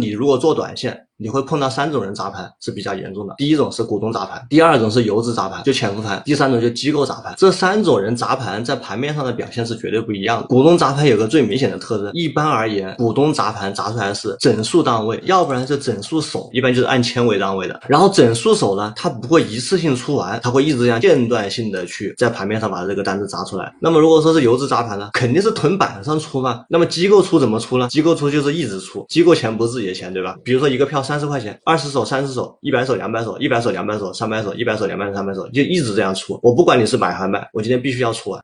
你如果做短线。你会碰到三种人砸盘是比较严重的，第一种是股东砸盘，第二种是游资砸盘，就潜伏盘，第三种就机构砸盘。这三种人砸盘在盘面上的表现是绝对不一样的。股东砸盘有个最明显的特征，一般而言，股东砸盘砸出来是整数单位，要不然是整数手，一般就是按千为单位的。然后整数手呢，它不会一次性出完，它会一直这样间断性的去在盘面上把这个单子砸出来。那么如果说是游资砸盘呢，肯定是囤板上出嘛。那么机构出怎么出呢？机构出就是一直出，机构钱不是自己的钱，对吧？比如说一个票三十块钱，二十。手三十手，一百手两百手，一百手两百手，三百手，一百手两百手三百手，就一直这样出。我不管你是买还卖，我今天必须要出完。